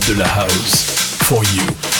De la House. For you.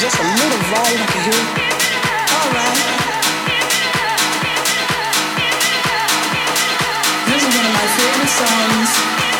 just a little volume hear. All right. This is one of my favorite songs.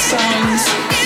signs.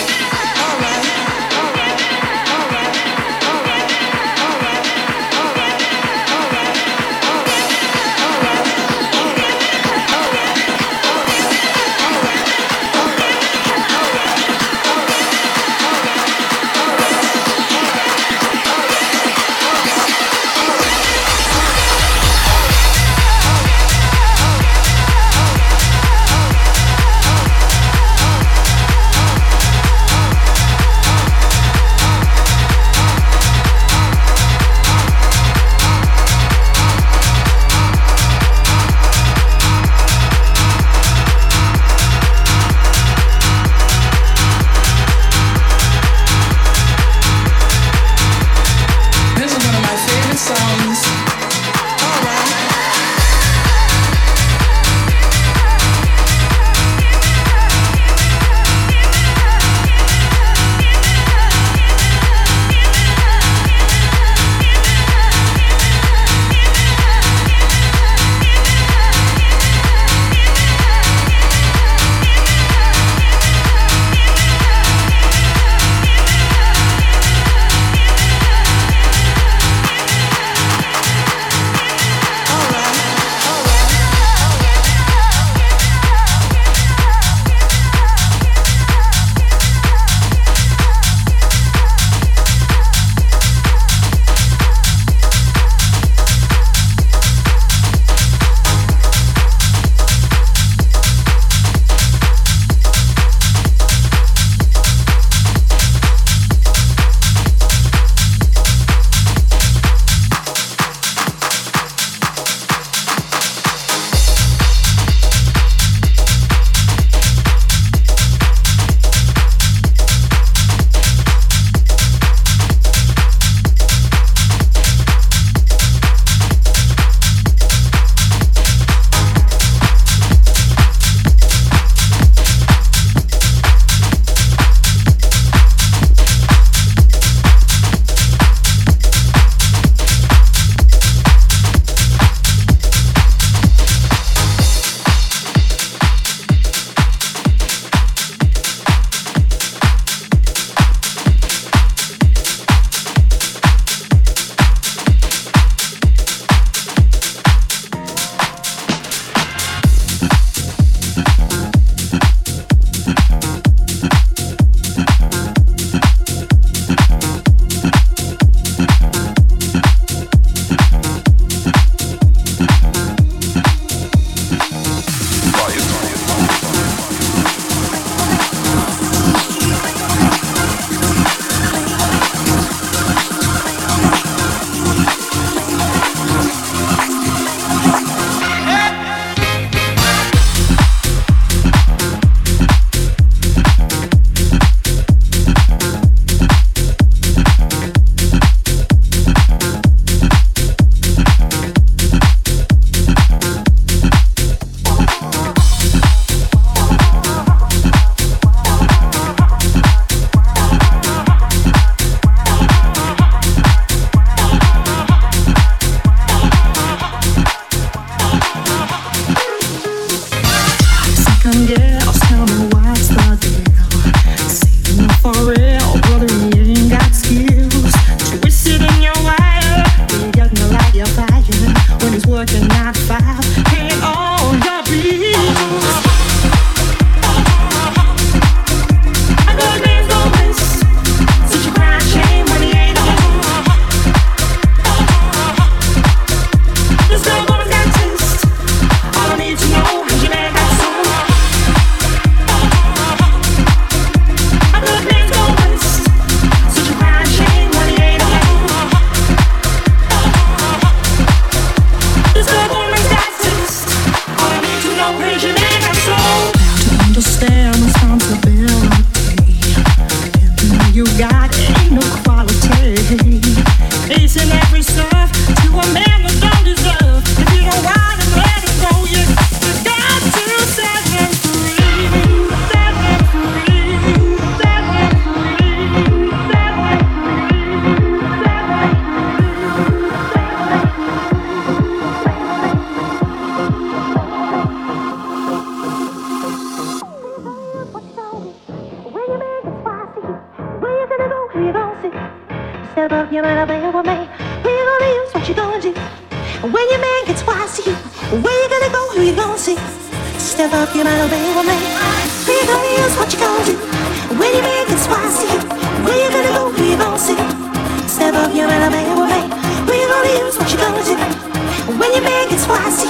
it's what I see.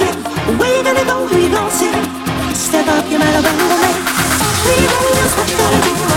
Where you gonna go? Who you gonna see? Step up, you're my man. We don't what you gonna?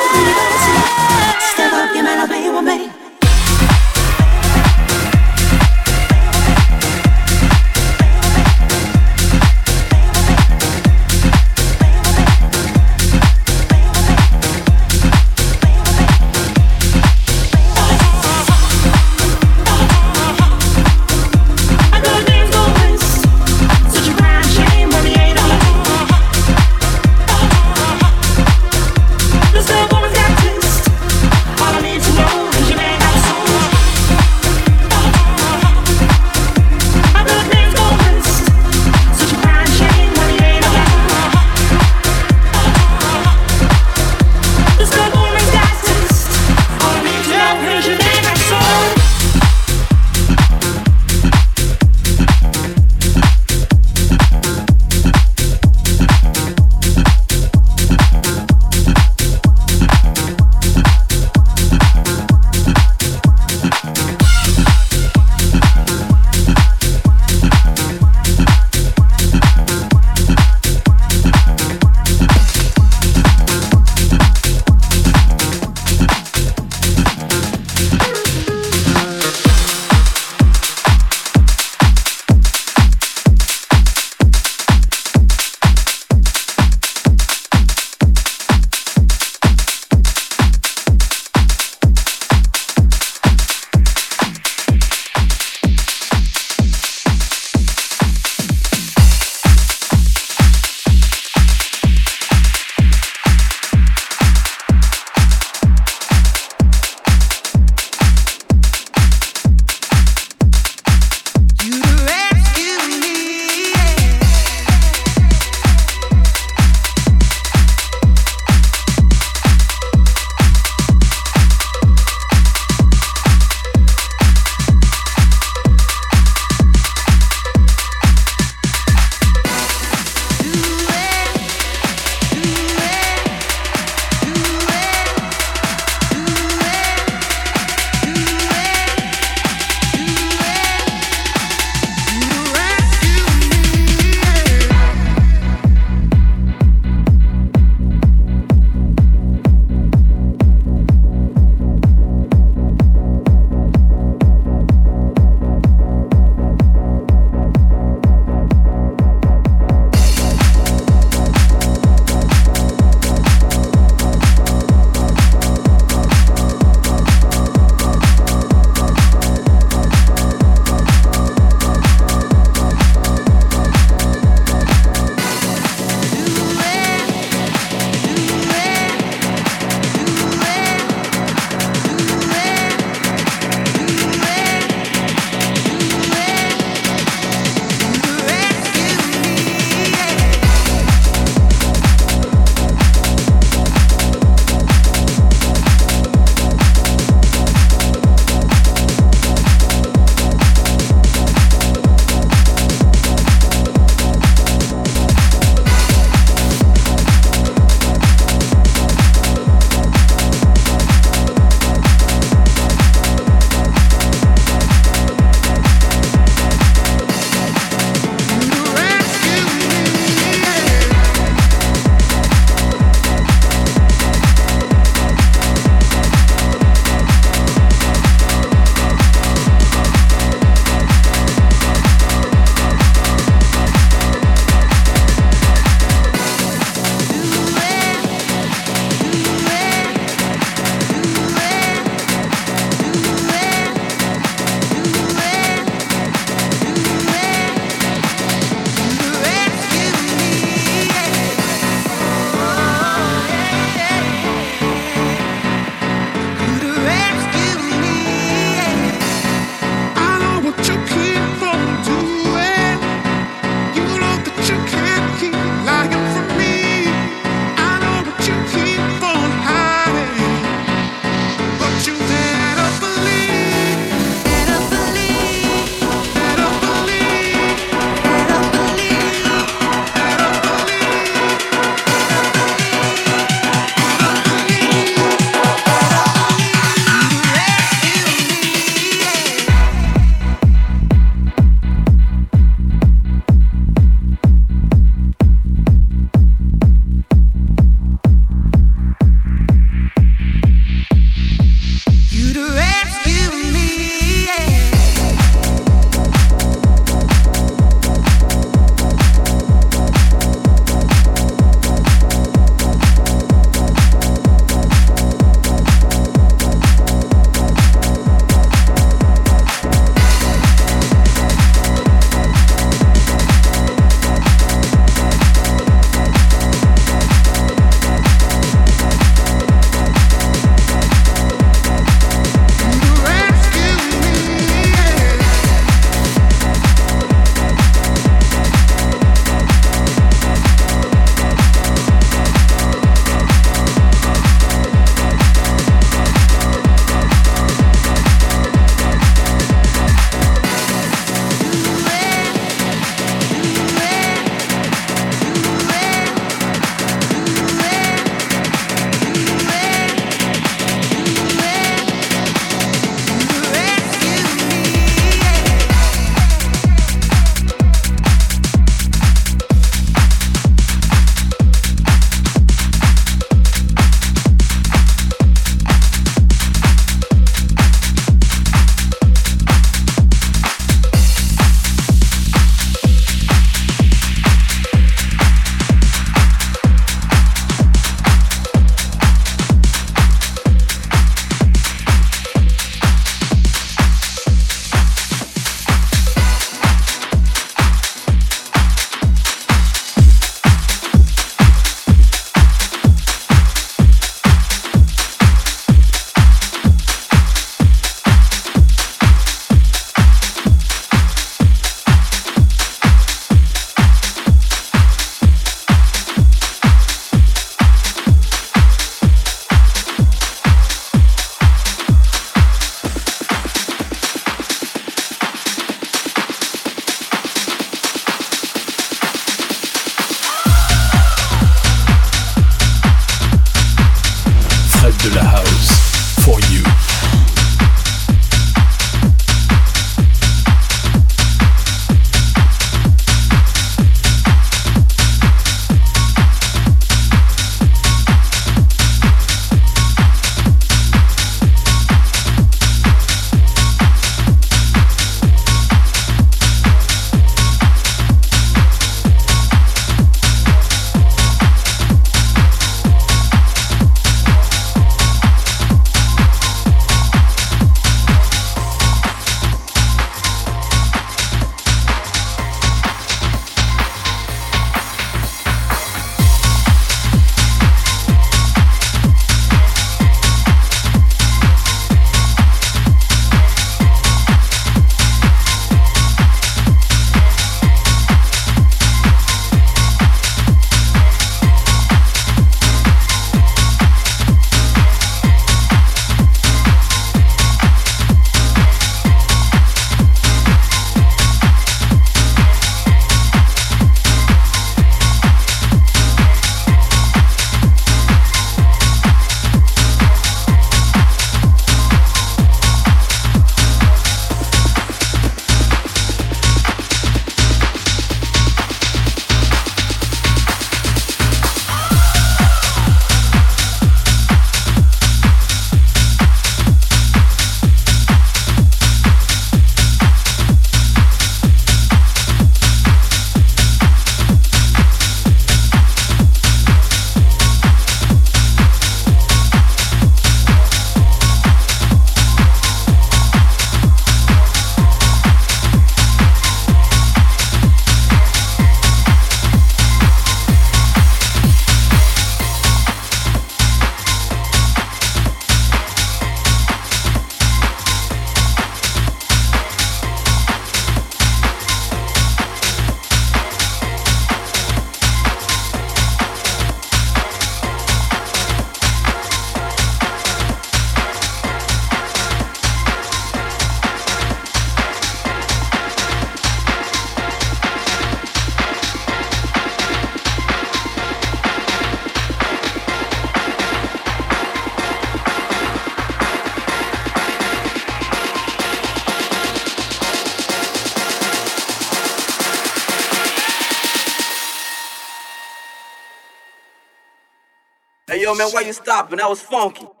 Stopping? That was funky.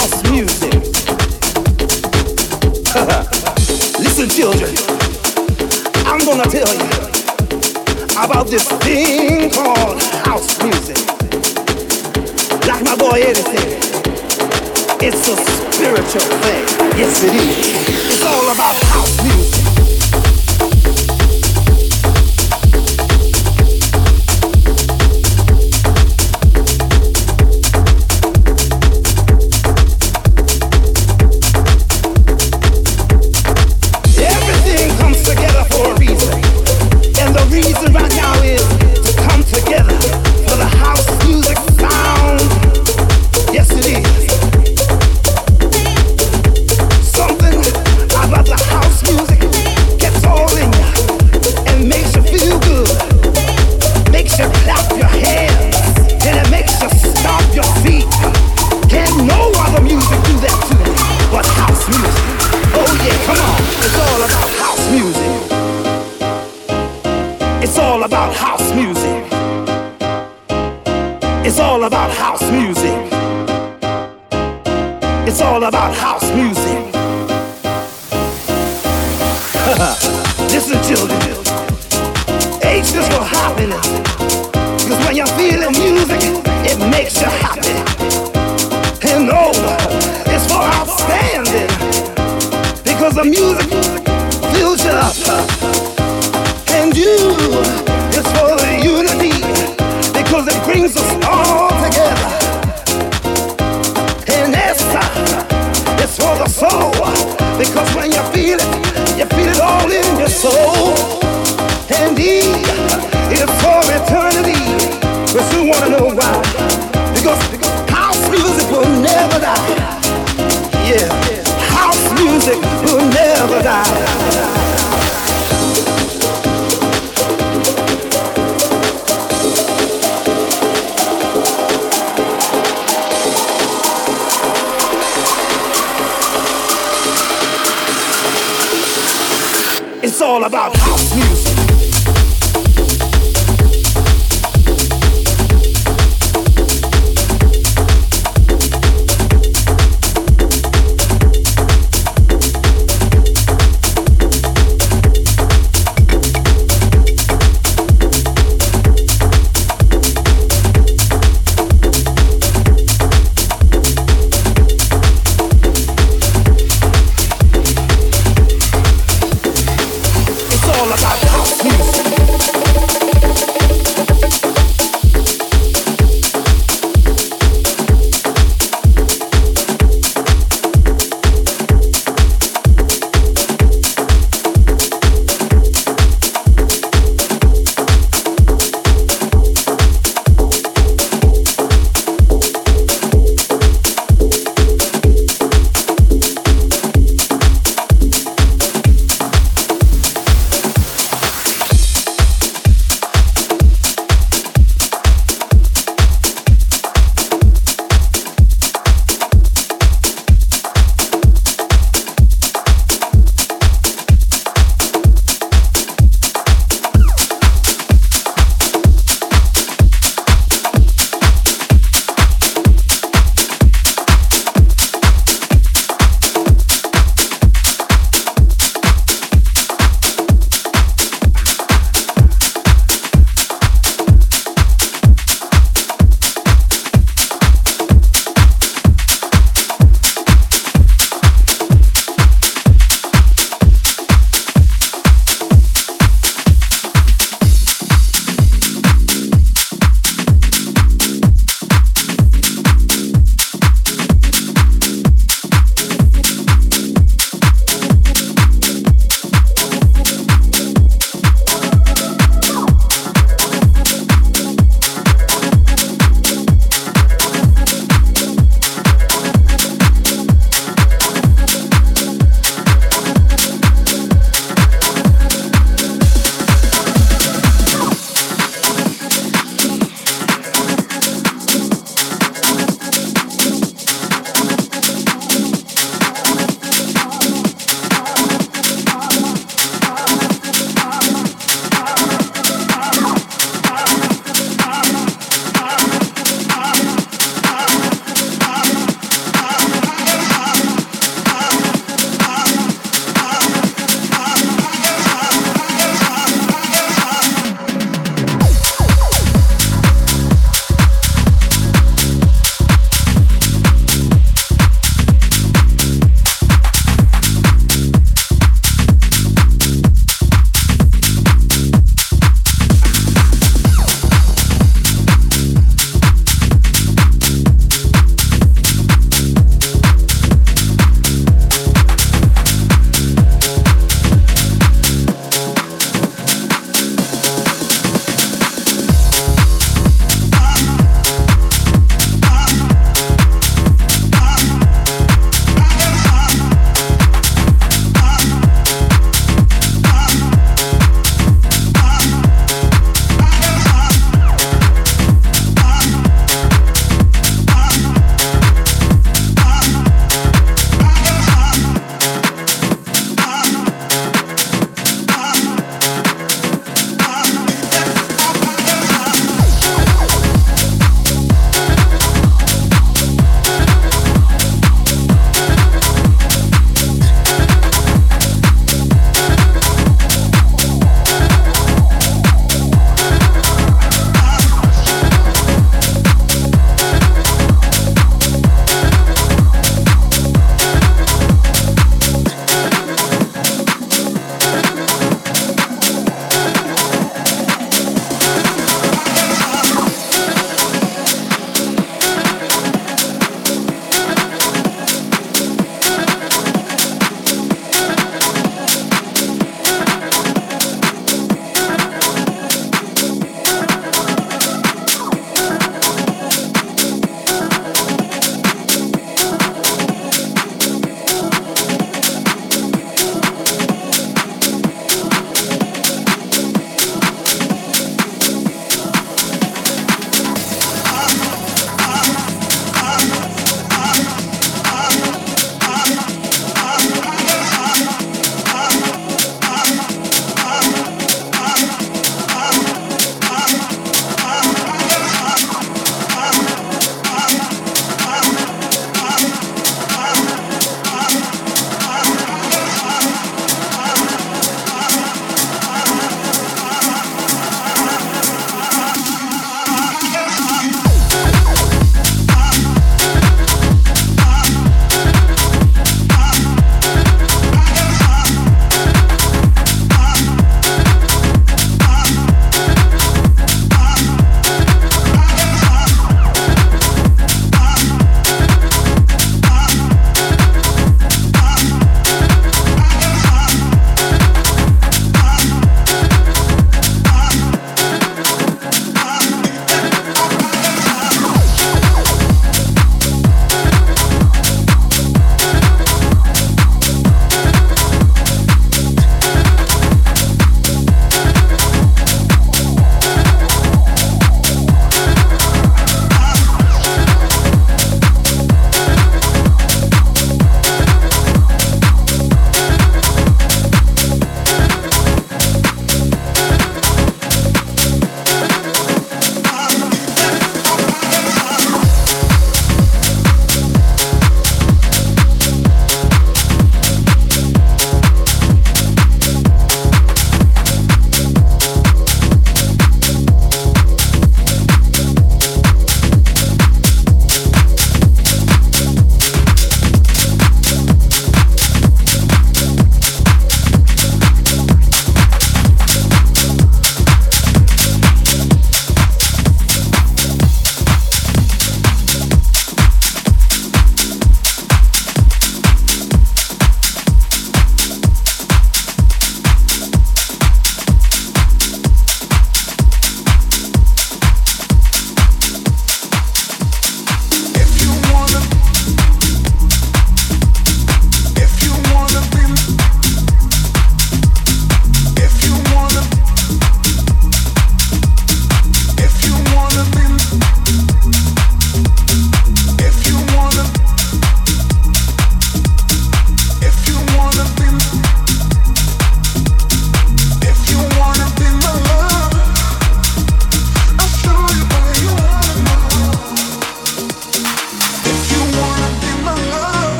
house music. Listen, children, I'm gonna tell you about this thing called house music. Like my boy Eddie said, it's a spiritual thing. Yes, it is. It's all about house music.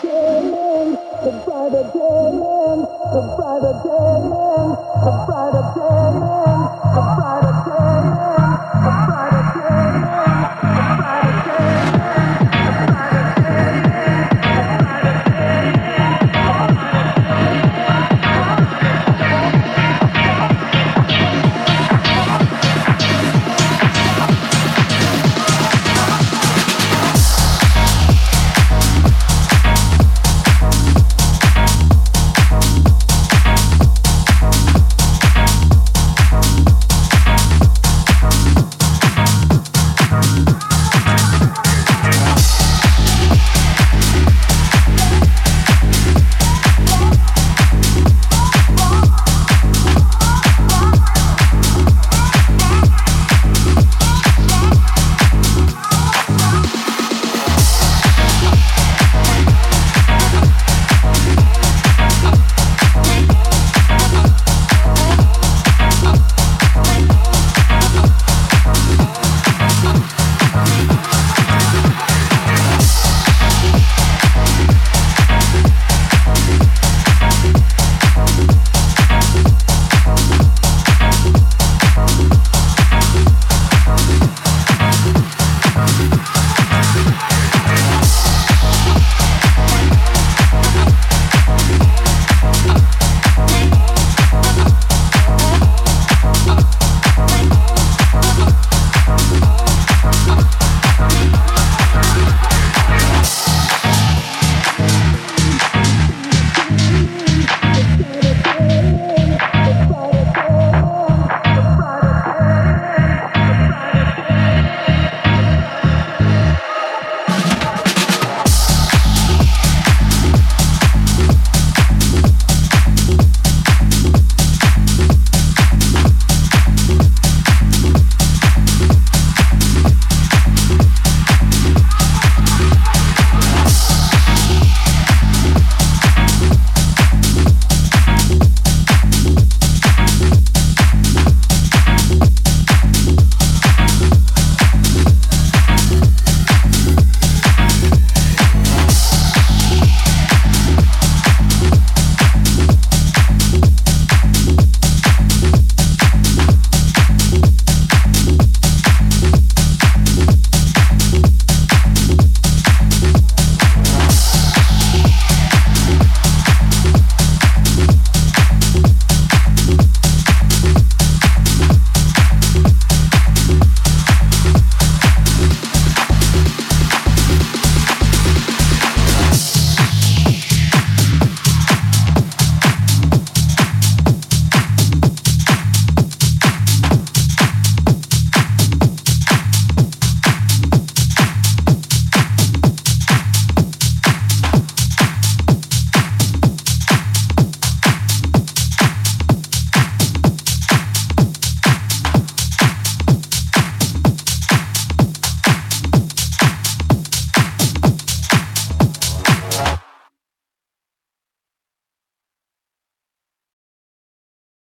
Friday day in, the Friday day in, the Friday day in.